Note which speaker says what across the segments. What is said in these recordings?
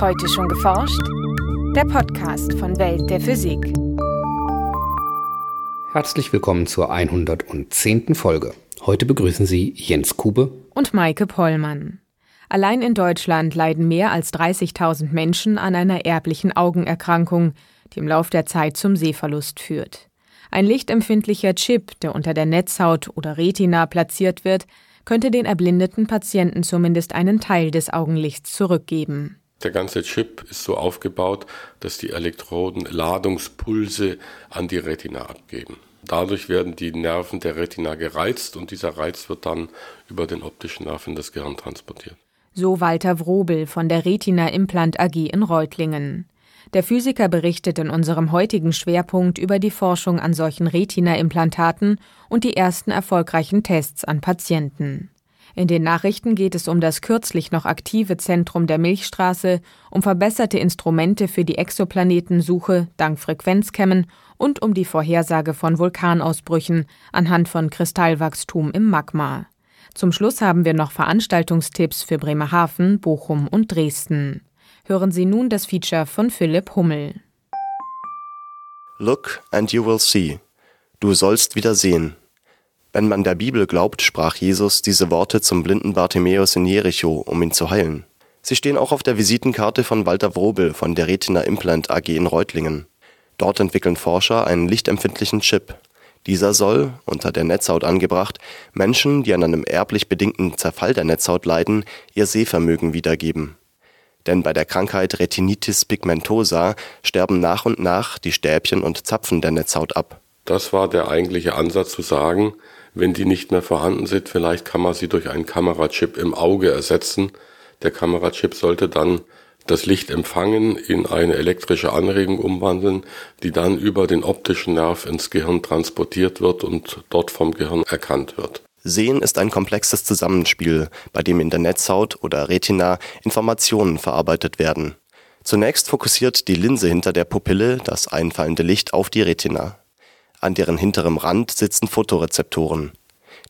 Speaker 1: Heute schon geforscht? Der Podcast von Welt der Physik.
Speaker 2: Herzlich willkommen zur 110. Folge. Heute begrüßen Sie Jens Kube
Speaker 1: und Maike Pollmann. Allein in Deutschland leiden mehr als 30.000 Menschen an einer erblichen Augenerkrankung, die im Lauf der Zeit zum Sehverlust führt. Ein lichtempfindlicher Chip, der unter der Netzhaut oder Retina platziert wird, könnte den erblindeten Patienten zumindest einen Teil des Augenlichts zurückgeben.
Speaker 3: Der ganze Chip ist so aufgebaut, dass die Elektroden Ladungspulse an die Retina abgeben. Dadurch werden die Nerven der Retina gereizt und dieser Reiz wird dann über den optischen Nerv in das Gehirn transportiert.
Speaker 1: So Walter Wrobel von der Retina Implant AG in Reutlingen. Der Physiker berichtet in unserem heutigen Schwerpunkt über die Forschung an solchen Retina-Implantaten und die ersten erfolgreichen Tests an Patienten. In den Nachrichten geht es um das kürzlich noch aktive Zentrum der Milchstraße, um verbesserte Instrumente für die Exoplanetensuche dank Frequenzkämmen und um die Vorhersage von Vulkanausbrüchen anhand von Kristallwachstum im Magma. Zum Schluss haben wir noch Veranstaltungstipps für Bremerhaven, Bochum und Dresden. Hören Sie nun das Feature von Philipp Hummel.
Speaker 4: Look and you will see. Du sollst wieder sehen. Wenn man der Bibel glaubt, sprach Jesus diese Worte zum blinden Bartimäus in Jericho, um ihn zu heilen. Sie stehen auch auf der Visitenkarte von Walter Wrobel von der Retina Implant AG in Reutlingen. Dort entwickeln Forscher einen lichtempfindlichen Chip. Dieser soll, unter der Netzhaut angebracht, Menschen, die an einem erblich bedingten Zerfall der Netzhaut leiden, ihr Sehvermögen wiedergeben. Denn bei der Krankheit Retinitis pigmentosa sterben nach und nach die Stäbchen und Zapfen der Netzhaut ab.
Speaker 3: Das war der eigentliche Ansatz zu sagen, wenn die nicht mehr vorhanden sind, vielleicht kann man sie durch einen Kamerachip im Auge ersetzen. Der Kamerachip sollte dann das Licht empfangen, in eine elektrische Anregung umwandeln, die dann über den optischen Nerv ins Gehirn transportiert wird und dort vom Gehirn erkannt wird.
Speaker 4: Sehen ist ein komplexes Zusammenspiel, bei dem in der Netzhaut oder Retina Informationen verarbeitet werden. Zunächst fokussiert die Linse hinter der Pupille das einfallende Licht auf die Retina. An deren hinterem Rand sitzen Photorezeptoren.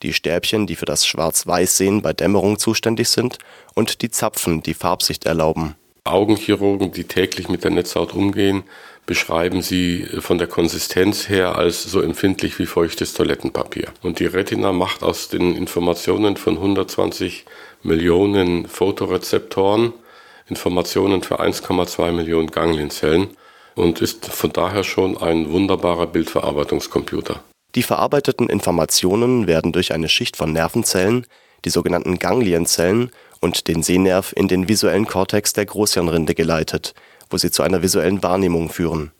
Speaker 4: Die Stäbchen, die für das Schwarz-Weiß-Sehen bei Dämmerung zuständig sind, und die Zapfen, die Farbsicht erlauben.
Speaker 3: Augenchirurgen, die täglich mit der Netzhaut umgehen, beschreiben sie von der Konsistenz her als so empfindlich wie feuchtes Toilettenpapier. Und die Retina macht aus den Informationen von 120 Millionen Photorezeptoren Informationen für 1,2 Millionen Ganglienzellen und ist von daher schon ein wunderbarer Bildverarbeitungscomputer.
Speaker 4: Die verarbeiteten Informationen werden durch eine Schicht von Nervenzellen, die sogenannten Ganglienzellen, und den Sehnerv in den visuellen Kortex der Großhirnrinde geleitet, wo sie zu einer visuellen Wahrnehmung führen.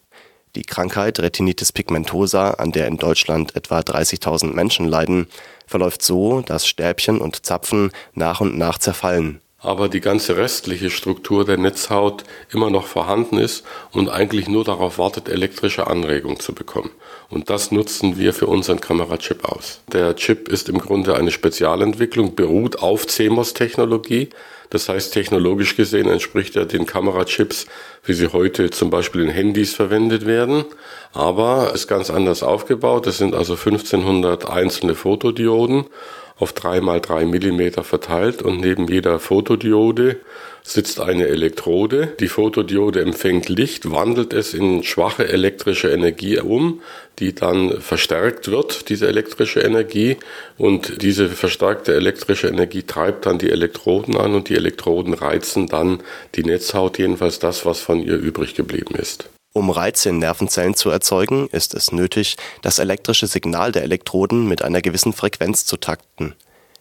Speaker 4: Die Krankheit Retinitis pigmentosa, an der in Deutschland etwa 30.000 Menschen leiden, verläuft so, dass Stäbchen und Zapfen nach und nach zerfallen
Speaker 3: aber die ganze restliche Struktur der Netzhaut immer noch vorhanden ist und eigentlich nur darauf wartet, elektrische Anregung zu bekommen. Und das nutzen wir für unseren Kamerachip aus. Der Chip ist im Grunde eine Spezialentwicklung, beruht auf CMOS-Technologie. Das heißt, technologisch gesehen entspricht er den Kamerachips, wie sie heute zum Beispiel in Handys verwendet werden. Aber ist ganz anders aufgebaut. Es sind also 1500 einzelne Fotodioden auf drei mal drei Millimeter verteilt und neben jeder Fotodiode sitzt eine Elektrode. Die Fotodiode empfängt Licht, wandelt es in schwache elektrische Energie um, die dann verstärkt wird, diese elektrische Energie. Und diese verstärkte elektrische Energie treibt dann die Elektroden an und die Elektroden reizen dann die Netzhaut, jedenfalls das, was von ihr übrig geblieben ist.
Speaker 4: Um Reize in Nervenzellen zu erzeugen, ist es nötig, das elektrische Signal der Elektroden mit einer gewissen Frequenz zu takten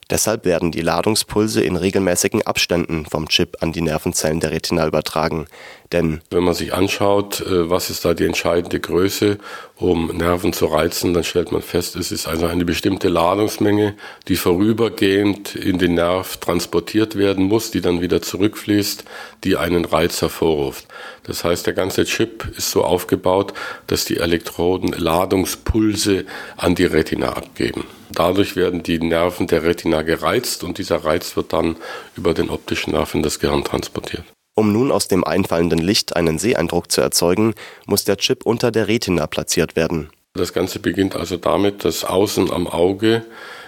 Speaker 4: Deshalb werden die Ladungspulse in regelmäßigen Abständen vom Chip an die Nervenzellen der Retina übertragen. Denn
Speaker 3: wenn man sich anschaut, äh, was ist da die entscheidende Größe, um Nerven zu reizen, dann stellt man fest, es ist also eine bestimmte Ladungsmenge, die vorübergehend in den Nerv transportiert werden muss, die dann wieder zurückfließt, die einen Reiz hervorruft. Das heißt, der ganze Chip ist so aufgebaut, dass die Elektroden Ladungspulse an die Retina abgeben. Dadurch werden die Nerven der Retina gereizt und dieser Reiz wird dann über den optischen Nerv in das Gehirn transportiert.
Speaker 4: Um nun aus dem einfallenden Licht einen Seeeindruck zu erzeugen, muss der Chip unter der Retina platziert werden.
Speaker 3: Das Ganze beginnt also damit, dass außen am Auge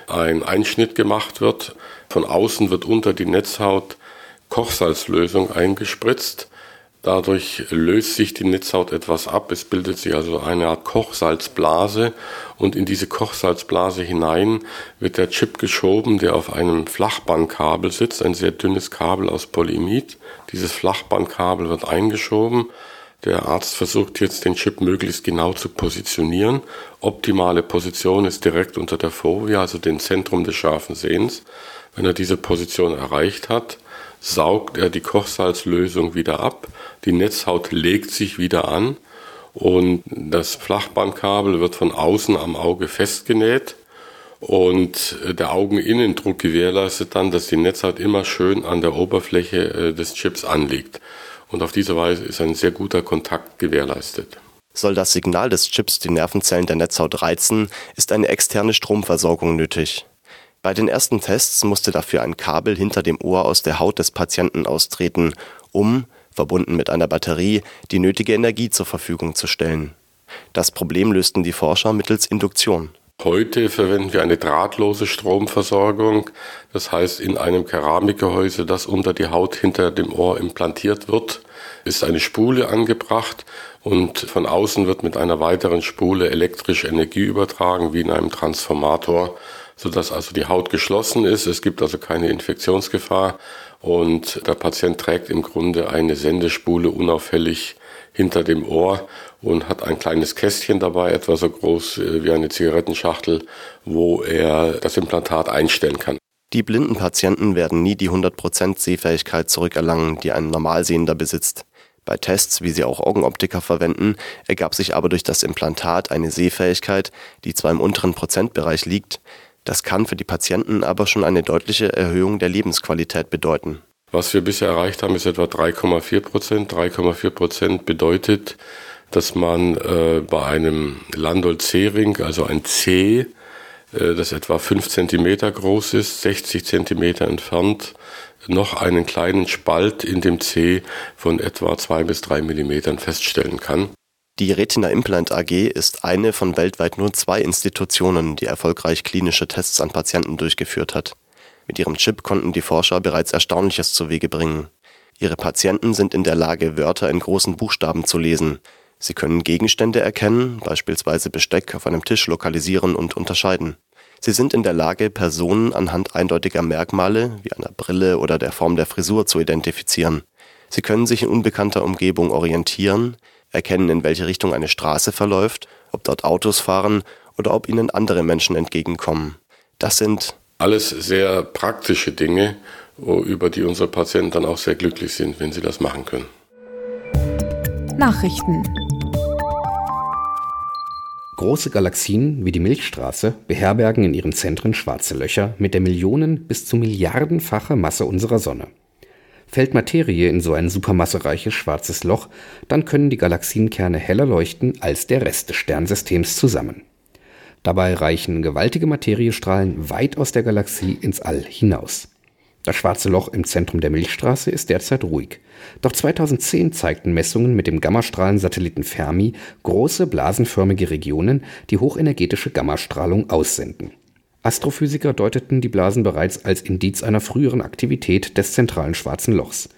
Speaker 3: ein Einschnitt gemacht wird. Von außen wird unter die Netzhaut Kochsalzlösung eingespritzt. Dadurch löst sich die Netzhaut etwas ab. Es bildet sich also eine Art Kochsalzblase und in diese Kochsalzblase hinein wird der Chip geschoben, der auf einem Flachbandkabel sitzt, ein sehr dünnes Kabel aus Polyimid. Dieses Flachbandkabel wird eingeschoben. Der Arzt versucht jetzt den Chip möglichst genau zu positionieren. Optimale Position ist direkt unter der Fovea, also dem Zentrum des scharfen Sehens. Wenn er diese Position erreicht hat, saugt er die Kochsalzlösung wieder ab, die Netzhaut legt sich wieder an und das Flachbandkabel wird von außen am Auge festgenäht und der Augeninnendruck gewährleistet dann, dass die Netzhaut immer schön an der Oberfläche äh, des Chips anliegt. Und auf diese Weise ist ein sehr guter Kontakt gewährleistet.
Speaker 4: Soll das Signal des Chips die Nervenzellen der Netzhaut reizen, ist eine externe Stromversorgung nötig. Bei den ersten Tests musste dafür ein Kabel hinter dem Ohr aus der Haut des Patienten austreten, um, verbunden mit einer Batterie, die nötige Energie zur Verfügung zu stellen. Das Problem lösten die Forscher mittels Induktion.
Speaker 3: Heute verwenden wir eine drahtlose Stromversorgung, das heißt in einem Keramikgehäuse, das unter die Haut hinter dem Ohr implantiert wird, ist eine Spule angebracht und von außen wird mit einer weiteren Spule elektrische Energie übertragen, wie in einem Transformator sodass also die Haut geschlossen ist. Es gibt also keine Infektionsgefahr und der Patient trägt im Grunde eine Sendespule unauffällig hinter dem Ohr und hat ein kleines Kästchen dabei, etwa so groß äh, wie eine Zigarettenschachtel, wo er das Implantat einstellen kann.
Speaker 4: Die blinden Patienten werden nie die 100% Sehfähigkeit zurückerlangen, die ein Normalsehender besitzt. Bei Tests, wie sie auch Augenoptiker verwenden, ergab sich aber durch das Implantat eine Sehfähigkeit, die zwar im unteren Prozentbereich liegt, das kann für die Patienten aber schon eine deutliche Erhöhung der Lebensqualität bedeuten.
Speaker 3: Was wir bisher erreicht haben, ist etwa 3,4 Prozent. 3,4 Prozent bedeutet, dass man äh, bei einem Landol-C-Ring, also ein C, äh, das etwa 5 Zentimeter groß ist, 60 Zentimeter entfernt, noch einen kleinen Spalt in dem C von etwa 2 bis 3 Millimetern feststellen kann.
Speaker 4: Die Retina Implant AG ist eine von weltweit nur zwei Institutionen, die erfolgreich klinische Tests an Patienten durchgeführt hat. Mit ihrem Chip konnten die Forscher bereits Erstaunliches zu Wege bringen. Ihre Patienten sind in der Lage, Wörter in großen Buchstaben zu lesen. Sie können Gegenstände erkennen, beispielsweise Besteck auf einem Tisch lokalisieren und unterscheiden. Sie sind in der Lage, Personen anhand eindeutiger Merkmale wie einer Brille oder der Form der Frisur zu identifizieren. Sie können sich in unbekannter Umgebung orientieren, erkennen, in welche Richtung eine Straße verläuft, ob dort Autos fahren oder ob ihnen andere Menschen entgegenkommen. Das sind
Speaker 3: alles sehr praktische Dinge, über die unsere Patienten dann auch sehr glücklich sind, wenn sie das machen können.
Speaker 1: Nachrichten
Speaker 2: Große Galaxien wie die Milchstraße beherbergen in ihren Zentren schwarze Löcher mit der Millionen bis zu Milliardenfache Masse unserer Sonne. Fällt Materie in so ein supermassereiches schwarzes Loch, dann können die Galaxienkerne heller leuchten als der Rest des Sternsystems zusammen. Dabei reichen gewaltige Materiestrahlen weit aus der Galaxie ins All hinaus. Das schwarze Loch im Zentrum der Milchstraße ist derzeit ruhig. Doch 2010 zeigten Messungen mit dem Gammastrahlensatelliten Fermi große blasenförmige Regionen, die hochenergetische Gammastrahlung aussenden. Astrophysiker deuteten die Blasen bereits als Indiz einer früheren Aktivität des zentralen Schwarzen Lochs.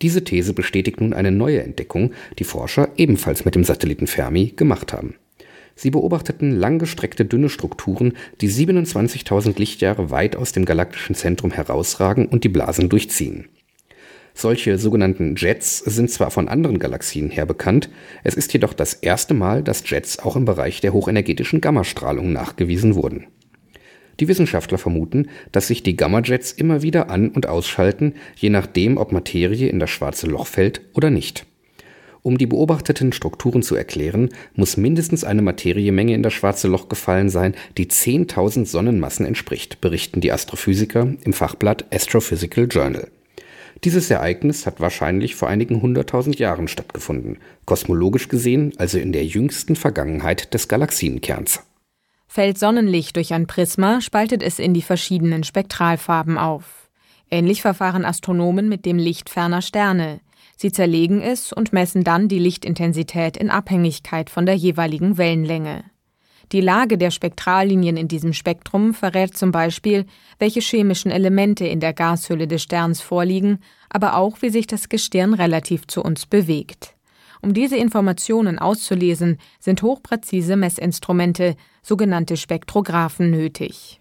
Speaker 2: Diese These bestätigt nun eine neue Entdeckung, die Forscher ebenfalls mit dem Satelliten Fermi gemacht haben. Sie beobachteten langgestreckte dünne Strukturen, die 27.000 Lichtjahre weit aus dem galaktischen Zentrum herausragen und die Blasen durchziehen. Solche sogenannten Jets sind zwar von anderen Galaxien her bekannt, es ist jedoch das erste Mal, dass Jets auch im Bereich der hochenergetischen Gammastrahlung nachgewiesen wurden die Wissenschaftler vermuten, dass sich die Gamma-Jets immer wieder an- und ausschalten, je nachdem, ob Materie in das schwarze Loch fällt oder nicht. Um die beobachteten Strukturen zu erklären, muss mindestens eine Materiemenge in das schwarze Loch gefallen sein, die 10.000 Sonnenmassen entspricht, berichten die Astrophysiker im Fachblatt Astrophysical Journal. Dieses Ereignis hat wahrscheinlich vor einigen hunderttausend Jahren stattgefunden, kosmologisch gesehen also in der jüngsten Vergangenheit des Galaxienkerns.
Speaker 1: Fällt Sonnenlicht durch ein Prisma, spaltet es in die verschiedenen Spektralfarben auf. Ähnlich verfahren Astronomen mit dem Licht ferner Sterne. Sie zerlegen es und messen dann die Lichtintensität in Abhängigkeit von der jeweiligen Wellenlänge. Die Lage der Spektrallinien in diesem Spektrum verrät zum Beispiel, welche chemischen Elemente in der Gashülle des Sterns vorliegen, aber auch, wie sich das Gestirn relativ zu uns bewegt. Um diese Informationen auszulesen, sind hochpräzise Messinstrumente, sogenannte Spektrographen, nötig.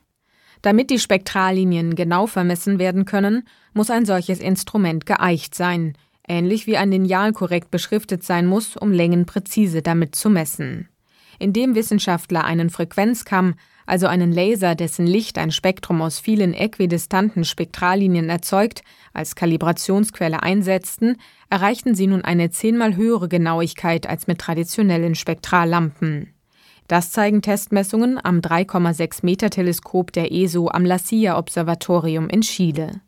Speaker 1: Damit die Spektrallinien genau vermessen werden können, muss ein solches Instrument geeicht sein, ähnlich wie ein Lineal korrekt beschriftet sein muss, um Längen präzise damit zu messen. Indem Wissenschaftler einen Frequenzkamm, also einen Laser, dessen Licht ein Spektrum aus vielen äquidistanten Spektrallinien erzeugt, als Kalibrationsquelle einsetzten, erreichten sie nun eine zehnmal höhere Genauigkeit als mit traditionellen Spektrallampen. Das zeigen Testmessungen am 3,6 Meter Teleskop der ESO am La Silla Observatorium in Chile.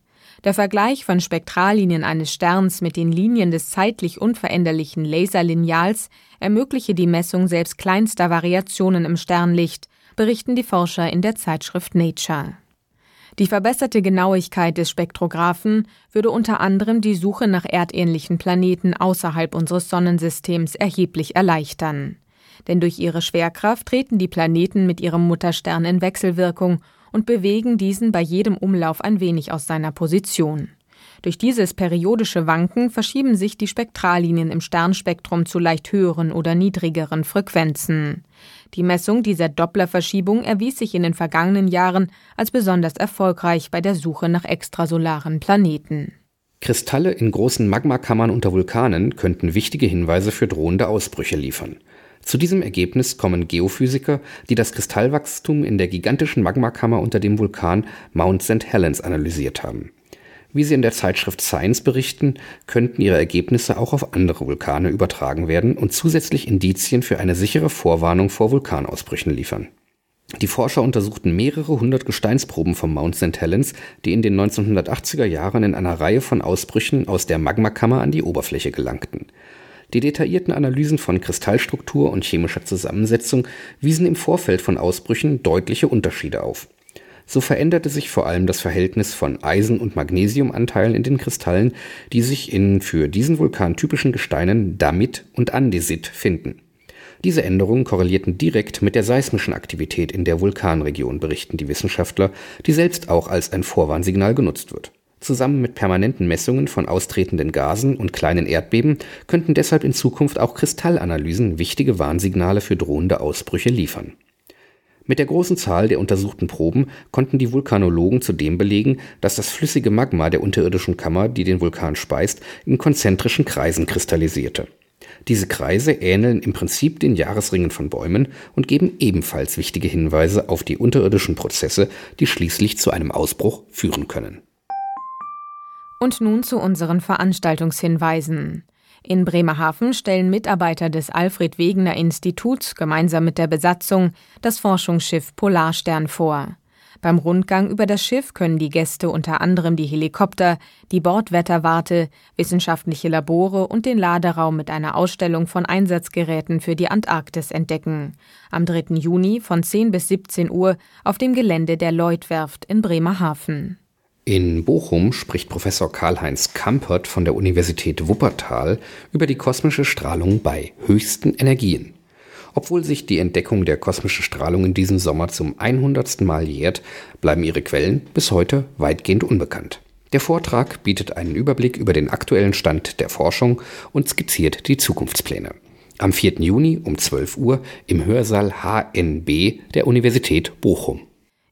Speaker 1: Der Vergleich von Spektrallinien eines Sterns mit den Linien des zeitlich unveränderlichen Laserlineals ermögliche die Messung selbst kleinster Variationen im Sternlicht, berichten die Forscher in der Zeitschrift Nature. Die verbesserte Genauigkeit des Spektrographen würde unter anderem die Suche nach erdähnlichen Planeten außerhalb unseres Sonnensystems erheblich erleichtern. Denn durch ihre Schwerkraft treten die Planeten mit ihrem Mutterstern in Wechselwirkung und bewegen diesen bei jedem Umlauf ein wenig aus seiner Position. Durch dieses periodische Wanken verschieben sich die Spektrallinien im Sternspektrum zu leicht höheren oder niedrigeren Frequenzen. Die Messung dieser Dopplerverschiebung erwies sich in den vergangenen Jahren als besonders erfolgreich bei der Suche nach extrasolaren Planeten.
Speaker 2: Kristalle in großen Magmakammern unter Vulkanen könnten wichtige Hinweise für drohende Ausbrüche liefern. Zu diesem Ergebnis kommen Geophysiker, die das Kristallwachstum in der gigantischen Magmakammer unter dem Vulkan Mount St. Helens analysiert haben. Wie sie in der Zeitschrift Science berichten, könnten ihre Ergebnisse auch auf andere Vulkane übertragen werden und zusätzlich Indizien für eine sichere Vorwarnung vor Vulkanausbrüchen liefern. Die Forscher untersuchten mehrere hundert Gesteinsproben vom Mount St. Helens, die in den 1980er Jahren in einer Reihe von Ausbrüchen aus der Magmakammer an die Oberfläche gelangten. Die detaillierten Analysen von Kristallstruktur und chemischer Zusammensetzung wiesen im Vorfeld von Ausbrüchen deutliche Unterschiede auf. So veränderte sich vor allem das Verhältnis von Eisen- und Magnesiumanteilen in den Kristallen, die sich in für diesen Vulkan typischen Gesteinen Damit und Andesit finden. Diese Änderungen korrelierten direkt mit der seismischen Aktivität in der Vulkanregion, berichten die Wissenschaftler, die selbst auch als ein Vorwarnsignal genutzt wird Zusammen mit permanenten Messungen von austretenden Gasen und kleinen Erdbeben könnten deshalb in Zukunft auch Kristallanalysen wichtige Warnsignale für drohende Ausbrüche liefern. Mit der großen Zahl der untersuchten Proben konnten die Vulkanologen zudem belegen, dass das flüssige Magma der unterirdischen Kammer, die den Vulkan speist, in konzentrischen Kreisen kristallisierte. Diese Kreise ähneln im Prinzip den Jahresringen von Bäumen und geben ebenfalls wichtige Hinweise auf die unterirdischen Prozesse, die schließlich zu einem Ausbruch führen können.
Speaker 1: Und nun zu unseren Veranstaltungshinweisen. In Bremerhaven stellen Mitarbeiter des Alfred Wegener Instituts gemeinsam mit der Besatzung das Forschungsschiff Polarstern vor. Beim Rundgang über das Schiff können die Gäste unter anderem die Helikopter, die Bordwetterwarte, wissenschaftliche Labore und den Laderaum mit einer Ausstellung von Einsatzgeräten für die Antarktis entdecken. Am 3. Juni von 10 bis 17 Uhr auf dem Gelände der Lloydwerft in Bremerhaven.
Speaker 2: In Bochum spricht Professor Karl-Heinz Kampert von der Universität Wuppertal über die kosmische Strahlung bei höchsten Energien. Obwohl sich die Entdeckung der kosmischen Strahlung in diesem Sommer zum 100. Mal jährt, bleiben ihre Quellen bis heute weitgehend unbekannt. Der Vortrag bietet einen Überblick über den aktuellen Stand der Forschung und skizziert die Zukunftspläne. Am 4. Juni um 12 Uhr im Hörsaal HNB der Universität Bochum.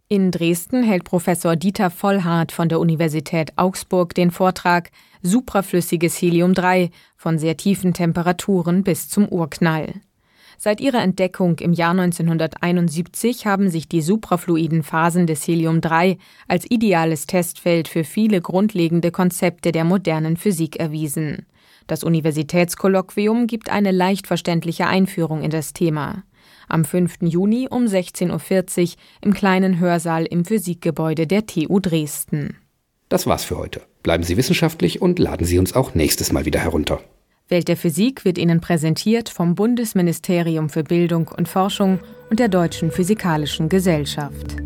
Speaker 1: In Dresden hält Professor Dieter Vollhardt von der Universität Augsburg den Vortrag Supraflüssiges Helium-3 von sehr tiefen Temperaturen bis zum Urknall. Seit ihrer Entdeckung im Jahr 1971 haben sich die suprafluiden Phasen des Helium-3 als ideales Testfeld für viele grundlegende Konzepte der modernen Physik erwiesen. Das Universitätskolloquium gibt eine leicht verständliche Einführung in das Thema am 5. Juni um 16.40 Uhr im kleinen Hörsaal im Physikgebäude der TU Dresden.
Speaker 2: Das war's für heute. Bleiben Sie wissenschaftlich und laden Sie uns auch nächstes Mal wieder herunter.
Speaker 1: Welt der Physik wird Ihnen präsentiert vom Bundesministerium für Bildung und Forschung und der Deutschen Physikalischen Gesellschaft.